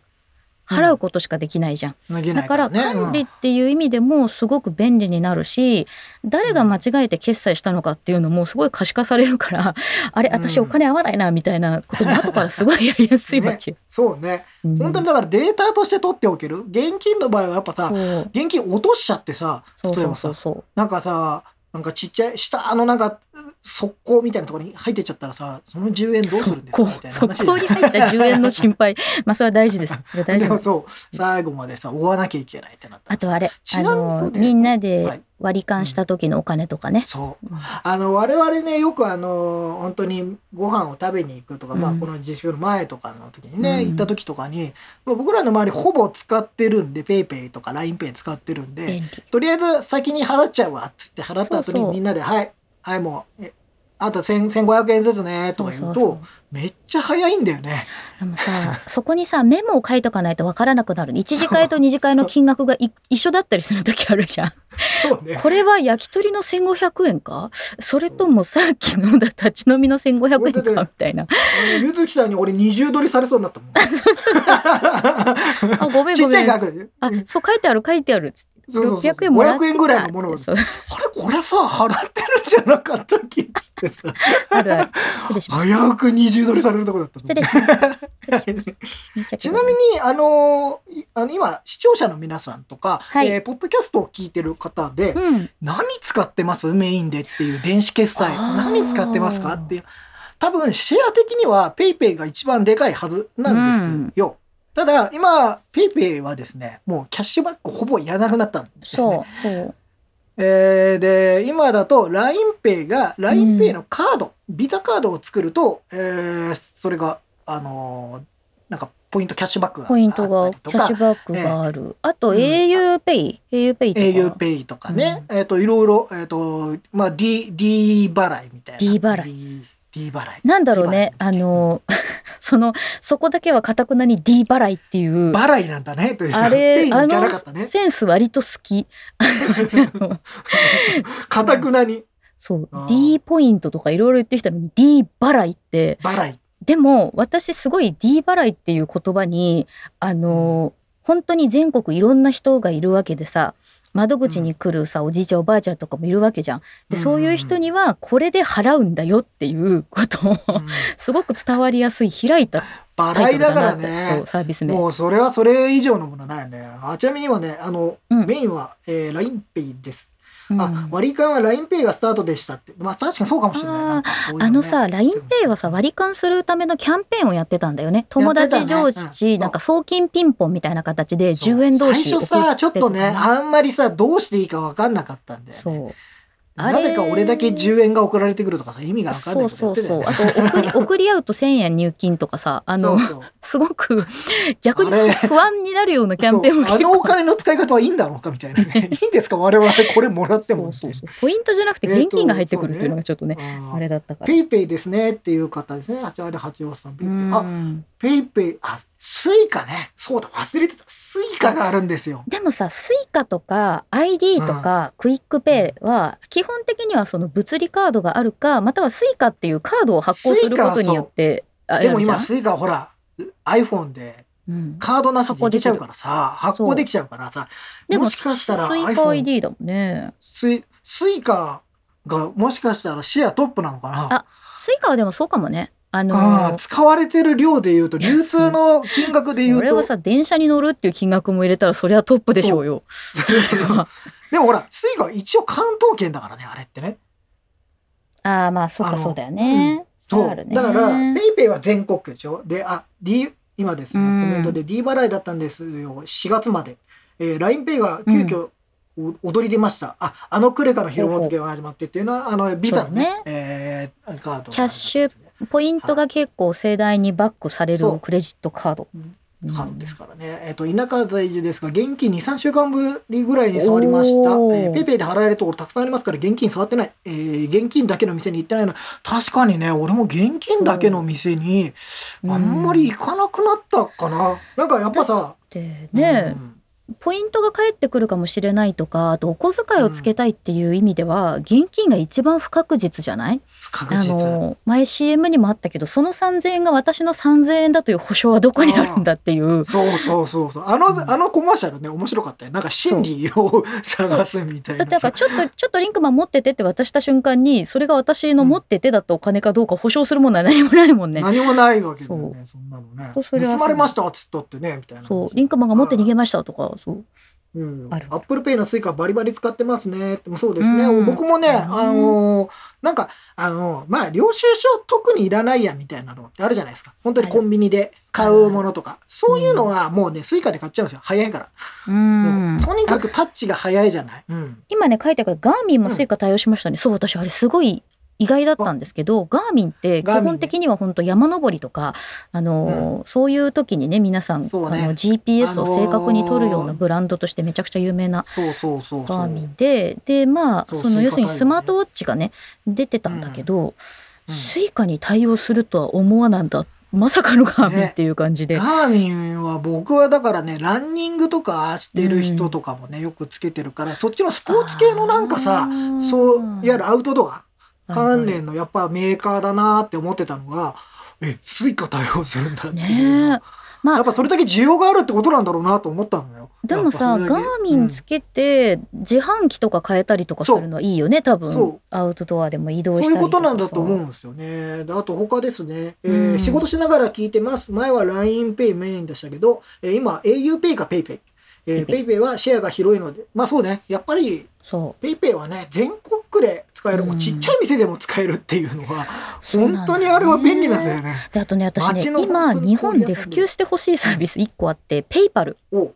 払うことしかできないじゃん。脱げないだからね管理っていう意味でもすごく便利になるし誰が間違えて決済したのかっていうのもすごい可視化されるから あれ私うん。お金合わないなみたいなことも後からすごいやりやすいわけ。よ。そうね。うん。本当にだからデータとして取っておける。現金の場合はやっぱさ現金落としちゃってさ例えばさうそうそう。なんかさなんかちっちゃい下のなんか側溝みたいなところに入ってっちゃったらさその10円どうするんですか？みたいな速話攻に入った10円の心配。まあそれは大事です。それは大事です。でもそう最後までさ追わなきゃいけないってなったあとあれあのみんなはい。で割り勘した時のお金とかね、そう。うんあの我々ねよくあの本当にご飯を食べに行くとか、まあうん。この自粛の前とかの時にね、うん。行った時とかに、まあ、僕らの周りほぼ使ってるんで PayPay とか LINEPay 使ってるんでとりあえず先に払っちゃうわっつって払った後そうそう。にみんなで「はいはいもうえあと1000 1500円ずつね」とか言うとめっちゃ早いんだよね。でもさ そこにさメモを書いとかないとわからなくなる一次会と二次会の金額がい一緒だったりする時あるじゃん。そうね。これは焼き鳥の1500円か？それともさっきのだ立ち飲みの1500円か？みたいな。ゆずきさんに俺二重取りされそうになったもん。あごめんちっちゃいごめん額。で。あそう書いてある書いてある。そうそうそう600円もらって500円ぐらいのものをあれこれさ払ってるんじゃなかったっけっつってさ。あるある。く二重取りされるとこだった失礼しました。ちないみまにあのいあの今視聴者の皆さんとか、はい。えーポッドキャストを聞いてる方で、うん。何使ってます？メインでっていう電子決済。何使ってますか？っていう。多分シェア的には PayPay が一番でかいはずなんですよ。ただ今 PayPay はですねもうキャッシュバックほぼやらなくなったんですね。そうえーで今だと LINEPay が LINEPay のカード、ビザカードを作ると、えーそれがあのーなんかポイントキャッシュバックがポイントあがキャッシュバックがある、あとうん。auPay、auPay とか。auPay とかね、えっ、といろいろえっ、とまあ D D 払いみたいな。D 払い D, 払い。なんだろうね。あの そのそこだけはかたくなに D 払いっていう。払いなんだねという。あれあのセンス割と好き。かたくなに。そう。D ポイントとかいろいろ言ってきたのに D 払いって。払い。でも私すごい D 払いっていう言葉にあの本当に全国いろんな人がいるわけでさ窓口に来るさ、おじいちゃんおばあちゃんとかもいるわけじゃん。で、うん。そういう人にはこれで払うんだよっていうことを、うん。すごく伝わりやすい開いたタ払いだからイトルだなって、そねうサービス名。もうそれはそれ以上のものないよね。あちなみに今ねあの、うん。メインは、えー、LINEPay ですうん。あ割り勘は LINEPay がスタートでしたって。まあ確かにそうかもしれない。なんかこういうね。あのさ LINEPay はさ割り勘するためのキャンペーンをやってたんだよね。友達同やって士、たね。うん。なんか送金ピンポンみたいな形でそう10円同士最初さちょっとねあんまりさどうしていいか分かんなかったんだよね。そうなぜか俺だけ10円が送られてくるとかさ意味が分かんなそいうことやそうってたよね。そう あと送り 送り合うと1,000円入金とかさあのそうそう。すごく逆に不安になるようなキャンペーンもそう。あのお金の使い方はいいんだろうかみたいな。ね いいんですか？我々これもらってもそうそう。そうポイントじゃなくて現金が入ってくるっていうのがちょっとね、あーあれだったから。ペイペイですねっていう方ですね。八割八王さん。ペイペイあ、うん。ペイペイ、あ、スイカね。そうだ、忘れてた。スイカがあるんですよ。でもさスイカとか ID とかクイックペイは基本的にはその物理カードがあるかまたはスイカっていうカードを発行することによってあでも今、スイカはほら、iPhone でうん。カードなしでいけちゃうからさ、発行できちゃうから。さ、でももしかしたらスイカ ID だもんね。スイスイカがもしかしたらシェアトップなのかな？あスイカはでもそうかもねあの使われてる量で言うと、流通の金額で言うと俺は、さ電車に乗るっていう金額も入れたらそれはトップでしょうよ。でもほら、スイカは一応関東圏だからね、あれってね。ああまあそうかそうだよね。そう。れあるねだから、ペイペイは全国区でしょ。で、あ、D、今ですね、うんコメントで D 払いだったんですよ。4月まで。えー、LINEPay が急遽、お踊り出ました。あ、あのクレカの広報付けが始まってっていうのは、あの、ビザのね、そうえーカード。キャッシュポイントが結構盛大にバックされるクレジットカード。カードですからね。えっ、と、田舎在住ですが、現金2、3週間ぶりぐらいに触りました。えー、ペイペイで払えるところたくさんありますから、現金触ってない。えー、現金だけの店に行ってないの。確かにね、俺も現金だけの店に、うんあんまり行かなくなったかな。なんかやっぱさ、でね、うんポイントが返ってくるかもしれないとかあとお小遣いをつけたいっていう意味では、現金が一番不確実じゃない？あ。の前 CM にもあったけどその3,000円が私の3,000円だという保証はどこにあるんだっていうそうそうそうそう。あの、あのコマーシャルね、面白かったよ。なんか真理を探すみたいなさ。だってなんかちょっとちょっとリンクマン持っててって渡した瞬間にそれが私の持っててだったお金かどうか保証するものは何もないもんね。何もないわけだよね、そんなのね。盗まれましたっつったってね、みたいな。そうリンクマンが持って逃げましたとかそううん、ある。 Apple Pay の Suica バリバリ使ってますね。そうですね、うん。僕もね、うんあのーなんかあのーまあ領収書特にいらないやみたいなのってあるじゃないですか。本当にコンビニで買うものとか。そういうのはもうね Suica で買っちゃうんですよ。早いから、うん。とにかくタッチが早いじゃない、うん、今ね書いてある Garmin も Suica 対応しましたね、そう私あれすごい意外だったんですけど Garmin って基本的には本当山登りとかあのー、そういう時にね皆さん、ね。あの GPS あのー。を正確に取るようなブランドとしてめちゃくちゃ有名な Garmin ででまあその要するにスマートウォッチがね出てたんだけど、うん。 Suica に対応するとは思わなんだ。まさかの Garmin っていう感じで、ガーミンは僕はだからねランニングとかしてる人とかもね、よくつけてるからそっちのスポーツ系のなんかさそういわゆるアウトドア関連のやっぱメーカーだなって思ってたのが、え、 Suica 対応するんだっていう。ねえ。まあやっぱそれだけ需要があるってことなんだろうなと思ったのよ。でもさ Garmin つけて自販機とか買えたりとかするのはいいよね。多そう。分アウトドアでも移動うんそういうことなんだと思うんですよね。であと他ですね、えーうん。仕事しながら聞いてます。前は LINE Pay メインでしたけど、えー今 au PAY か PayPay。えー、PayPay PayPay はシェアが広いので、まあそうね、やっぱりそ PayPay はね、全国区で使える、もうちっちゃい店でも使えるっていうのは、本当にあれは便利なんだよね。うであとね私ね今日本で普及してほしいサービス1個あって PayPal お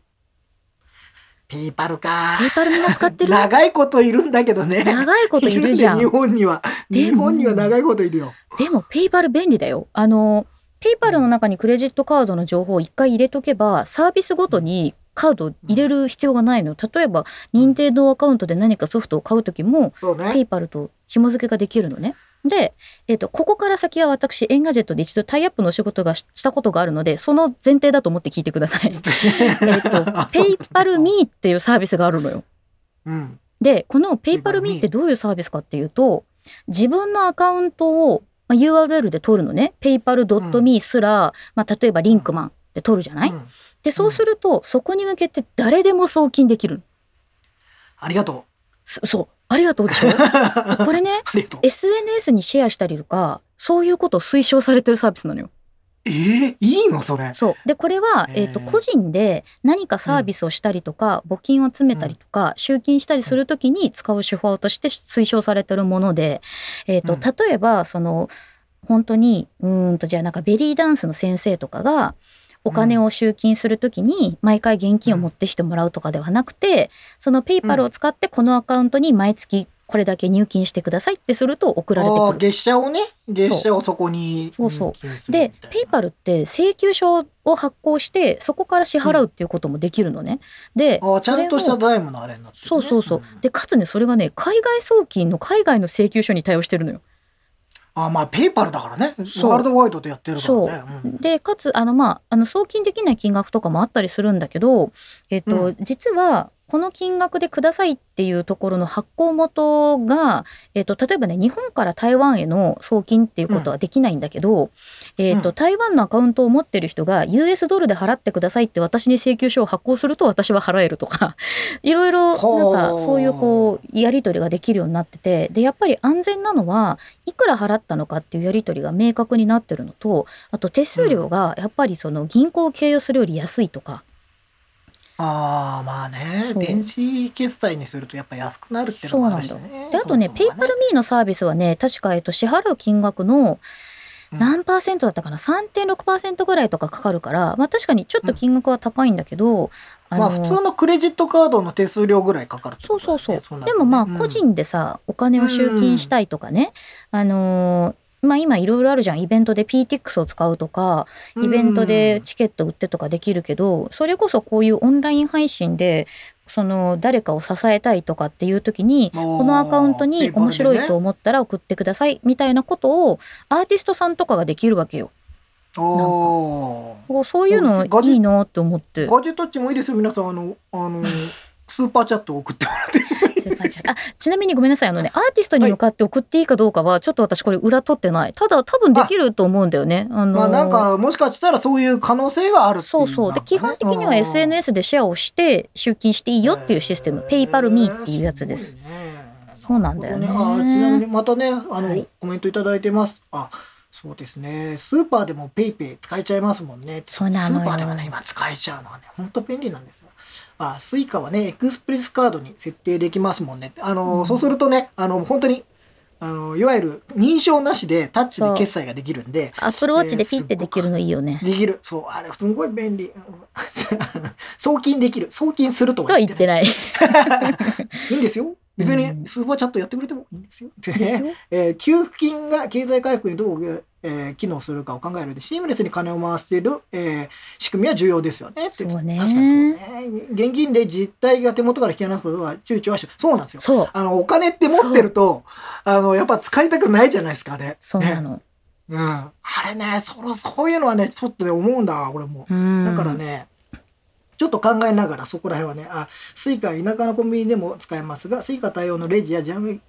PayPal か。 PayPal みんな使ってる？長いこといるんだけどね。長いこといるじゃんいるね日本には。日本には長いこといるよ。でも PayPal 便利だよあの PayPal の中にクレジットカードの情報を一回入れとけばサービスごとにカード入れる必要がないの例えば任天堂アカウントで何かソフトを買う時もね。 PayPal と紐付けができるのねで、えっとここから先は私 Engadget で一度タイアップのお仕事がししたことがあるのでその前提だと思って聞いてください。えっと PayPal.Me っていうサービスがあるのよ。うん。でこのペイパルミーってどういうサービスかっていうと自分のアカウントを、まあ、URL で取るのね paypal.me すら、まあ、例えばリンクマンって取るじゃない、うんでそうするとそこに向けて誰でも送金できる。ありがとそそう。ありがとうでしょ？う。これね。SNS にシェアしたりとかそういうことを推奨されてるサービスなのよ。えー、いいのそれ。そう。でこれは、えー、と個人で何かサービスをしたりとか、募金を集めたりとか、集金したりするときに使う手法として推奨されてるもので、えーとうん。例えばその本当にうーんとじゃあなんかベリーダンスの先生とかがお金を集金するときに毎回現金を持ってきてもらうとかではなくて、そのペイパルを使ってこのアカウントに毎月これだけ入金してくださいってすると送られてくる。月謝をね？月謝をそこにそうそうでペイパルって請求書を発行してそこから支払うっていうこともできるのね。でああちゃんとした財務のあれになってる、ね、そうそうそう。んでかつねそれがね海外送金の海外の請求書に対応してるのよ。ああまあペイパルだからね。ワールドワイドでやってるからね。う。ん。でかつあのまああの送金できない金額とかもあったりするんだけど、えっとう実はこの金額でくださいっていうところの発行元が、えっと例えばね日本から台湾への送金っていうことはできないんだけど、えっとうん。台湾のアカウントを持ってる人が US ドルで払ってくださいって私に請求書を発行すると私は払えるとか いろいろなんかそういうこうやり取りができるようになっててでやっぱり安全なのはいくら払ったのかっていうやり取りが明確になってるのとあと手数料がやっぱりその銀行を経由するより安いとか、ああまあねそう。電子決済にするとやっぱ安くなるっていうのもあるしね。であとねペイパルミーのサービスはね確か、えっと、支払う金額のうん。何パーセントだったかな？3.6%ぐらいとかかかるから、まあ、確かにちょっと金額は高いんだけど、まあ普通のクレジットカードの手数料ぐらいかかるってそことだようそうそう、ねなるとね。でもまあうん。個人でさ、お金を集金したいとかね、あのーまあ今いろいろあるじゃん。イベントで Peatix を使うとかイベントでチケット売ってとかできるけどそれこそこういうオンライン配信でその誰かを支えたいとかっていう時にこのアカウントに面白いと思ったら送ってくださいみたいなことをアーティストさんとかができるわけよ。おおそういうのいいなって思って。ガジェタッチもいいですよ。皆さんあのあの スーパーチャットを送ってもらってそういう感じですかあちなみにごめんなさいあのねアーティストに向かって送っていいかどうかはちょっと私これ裏取ってないただ多分できると思うんだよね。あのーまあなんかもしかしたらそういう可能性があるっていうそうそうで基本的には SNS でシェアをして集金していいよっていうシステム、 PayPal.Me っていうやつです。。そうなんだよねなるほどあちなみにまたねあの、はいコメントいただいてます。あそうですねスーパーでも PayPay 使えちゃいますもんね。そうなのよスーパーでもね今使えちゃうのはね本当便利なんですよ。あ Suica はねエクスプレスカードに設定できますもんね。あの、うんそうするとねあの本当にあのいわゆる認証なしでタッチで決済ができるんで。 Apple Watch でピッてできるのいいよね。できる。そう、あれ、すごい便利。送金できる。送金するととは言ってない。いいんですよ。別うんにスーパーチャットやってくれてもいいんですよ。でねよえー給付金が経済回復にどう、えー機能するかを考える上で、シームレスに金を回している、えー仕組みは重要ですよね。そうね確かにそうね。現金で実態が手元から引き離すことは躊躇はしそうなんですよ。あの、お金って持ってると、あの、やっぱ使いたくないじゃないですか。ねそうなの。うん。あれね、その、そういうのはね、ちょっとね、思うんだわ、俺も。うんだからね、ちょっと考えながらそこら辺はね、あ、 Suica は田舎のコンビニでも使えますが、 Suica 対応のレジやジャム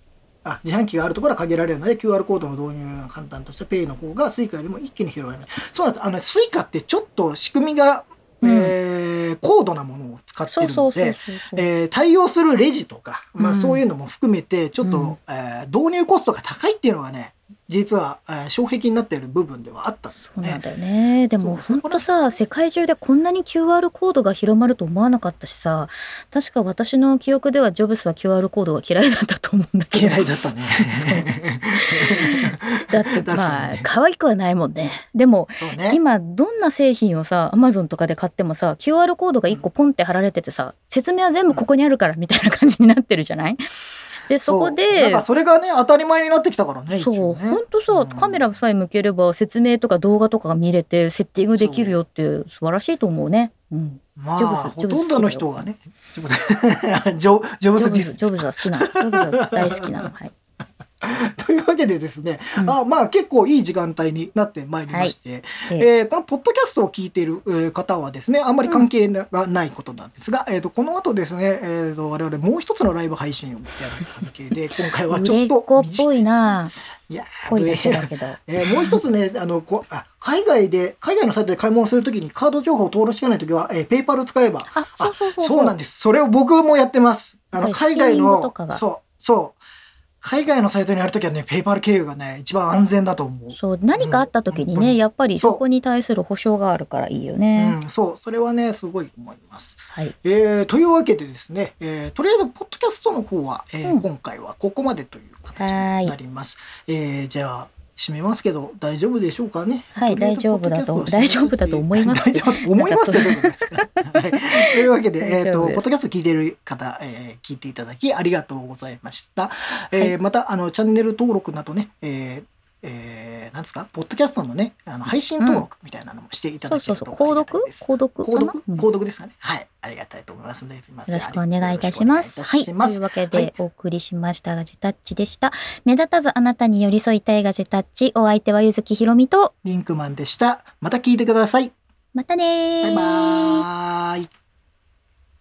あ自販機があるところは限られるので QR コードの導入が簡単とした PayPay の方が Suica よりも一気に広がる。そうなんです。あの、 Suica ってちょっと仕組みが、うんえー高度なものを使ってるので、対応するレジとか、まあ、うんそういうのも含めてちょっと、うんえー導入コストが高いっていうのがね実は、えー障壁になっている部分ではあったんですよね。そうなんだよね。でも本当さ、世界中でこんなに QR コードが広まると思わなかったしさ、確か私の記憶ではジョブスは QR コードが嫌いだったと思うんだけど。嫌いだったね。だって まあ可愛くはないもんね。でもね。今どんな製品をさ Amazon とかで買ってもさ QR コードが1個ポンって貼られててさ説明は全部ここにあるからみたいな感じになってるじゃない？でそこうなんでかそれがね当たり前になってきたからね。そう本当さ、うんカメラさえ向ければ説明とか動画とかが見れてセッティングできるよって素晴らしいと思うね。うん、まジョブあズほとんどの人がね。ジョブズ ジョブズディス。ズジョブズは好きなの。ジョブズは大好きなの。はい。というわけでですね、うんあまあ結構いい時間帯になってまいりまして、ええーこのポッドキャストを聞いている、えー方はですね、あんまり関係がないことなんですが、えーとこの後ですね、えーと我々もう一つのライブ配信をやる関係で、今回はちょっとっぽいな。いやーぽいだけだけど。えーもう一つね、あの、こあ海外で、海外のサイトで買い物するときにカード情報を登録してないときは、えー、ペイパル使えば、あ、そうそうそう。そうなんです。それを僕もやってます。あの、海外のそう、そう。海外のサイトにあるときはね、ペイパル経由がね、一番安全だと思う。そう何かあった時にね、うんやっぱりそこに対する保証があるからいいよね。うん、そう、それはね、すごい思います。はい。えーというわけでですね、えーとりあえず、ポッドキャストの方は、えーうん今回はここまでという形になります。えーじゃあ、締めますけど、大丈夫でしょうかね。はい大丈夫だと大丈夫だと思います。大丈夫だと思いますってどういうことですか、はい、というわけで、えっ、と、大丈夫です。ポッドキャスト聞いてる方、えー聞いていただきありがとうございました。えーまた、あの、チャンネル登録などね、えーえーなんですか、ポッドキャストのね、あの配信登録みたいなのもしていただけるとそうそうそう。購読？購読？購読うん購読ですかね？はい。ありがたいと思いますので、すよろしくお願いいたします。よはい。というわけはでい、お送りしましたガジェタッチでした。目立たずあなたに寄り添いたいガジェタッチ。お相手はゆずきひろみと、リンクマンでした。また聞いてください。またねー。バイバーイ。